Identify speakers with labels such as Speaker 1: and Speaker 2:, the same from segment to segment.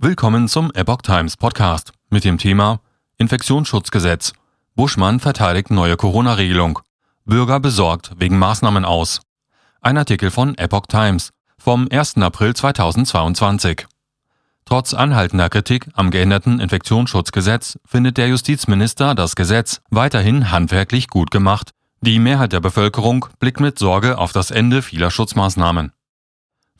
Speaker 1: Willkommen zum Epoch Times Podcast mit dem Thema Infektionsschutzgesetz. Buschmann verteidigt neue Corona-Regelung. Bürger besorgt wegen Maßnahmen aus. Ein Artikel von Epoch Times vom 1. April 2022. Trotz anhaltender Kritik am geänderten Infektionsschutzgesetz findet der Justizminister das Gesetz weiterhin handwerklich gut gemacht. Die Mehrheit der Bevölkerung blickt mit Sorge auf das Ende vieler Schutzmaßnahmen.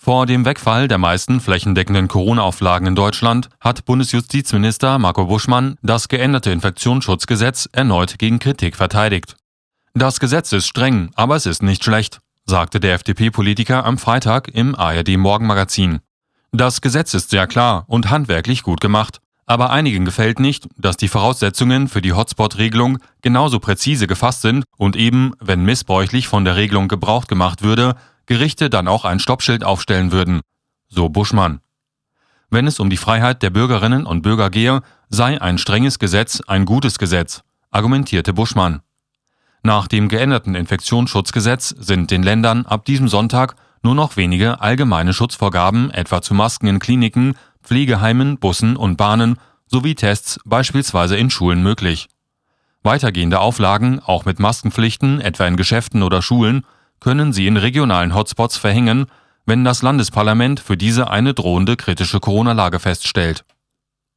Speaker 1: Vor dem Wegfall der meisten flächendeckenden Corona-Auflagen in Deutschland hat Bundesjustizminister Marco Buschmann das geänderte Infektionsschutzgesetz erneut gegen Kritik verteidigt. Das Gesetz ist streng, aber es ist nicht schlecht, sagte der FDP-Politiker am Freitag im ARD Morgenmagazin. Das Gesetz ist sehr klar und handwerklich gut gemacht, aber einigen gefällt nicht, dass die Voraussetzungen für die Hotspot-Regelung genauso präzise gefasst sind und eben, wenn missbräuchlich von der Regelung Gebrauch gemacht würde, Gerichte dann auch ein Stoppschild aufstellen würden, so Buschmann. Wenn es um die Freiheit der Bürgerinnen und Bürger gehe, sei ein strenges Gesetz ein gutes Gesetz, argumentierte Buschmann. Nach dem geänderten Infektionsschutzgesetz sind den Ländern ab diesem Sonntag nur noch wenige allgemeine Schutzvorgaben etwa zu Masken in Kliniken, Pflegeheimen, Bussen und Bahnen sowie Tests beispielsweise in Schulen möglich. Weitergehende Auflagen, auch mit Maskenpflichten etwa in Geschäften oder Schulen, können sie in regionalen Hotspots verhängen, wenn das Landesparlament für diese eine drohende kritische Corona-Lage feststellt.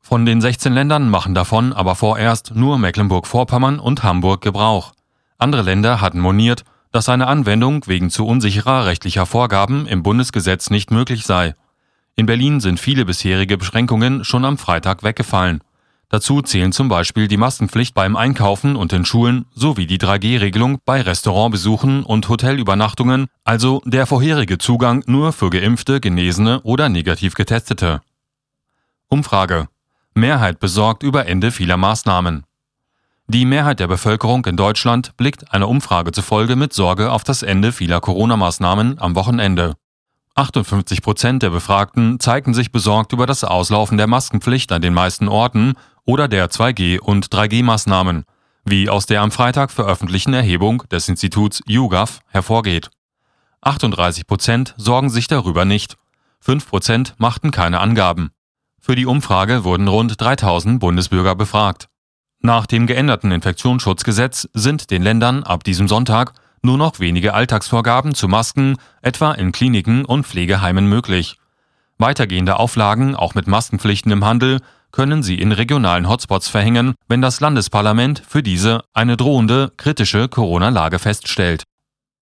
Speaker 1: Von den 16 Ländern machen davon aber vorerst nur Mecklenburg-Vorpommern und Hamburg Gebrauch. Andere Länder hatten moniert, dass eine Anwendung wegen zu unsicherer rechtlicher Vorgaben im Bundesgesetz nicht möglich sei. In Berlin sind viele bisherige Beschränkungen schon am Freitag weggefallen. Dazu zählen zum Beispiel die Maskenpflicht beim Einkaufen und in Schulen sowie die 3G-Regelung bei Restaurantbesuchen und Hotelübernachtungen, also der vorherige Zugang nur für geimpfte, Genesene oder negativ Getestete. Umfrage. Mehrheit besorgt über Ende vieler Maßnahmen. Die Mehrheit der Bevölkerung in Deutschland blickt einer Umfrage zufolge mit Sorge auf das Ende vieler Corona-Maßnahmen am Wochenende. 58 Prozent der Befragten zeigten sich besorgt über das Auslaufen der Maskenpflicht an den meisten Orten oder der 2G- und 3G-Maßnahmen, wie aus der am Freitag veröffentlichten Erhebung des Instituts YouGov hervorgeht. 38 Prozent sorgen sich darüber nicht. 5 Prozent machten keine Angaben. Für die Umfrage wurden rund 3000 Bundesbürger befragt. Nach dem geänderten Infektionsschutzgesetz sind den Ländern ab diesem Sonntag nur noch wenige Alltagsvorgaben zu Masken, etwa in Kliniken und Pflegeheimen möglich. Weitergehende Auflagen, auch mit Maskenpflichten im Handel, können sie in regionalen Hotspots verhängen, wenn das Landesparlament für diese eine drohende kritische Corona-Lage feststellt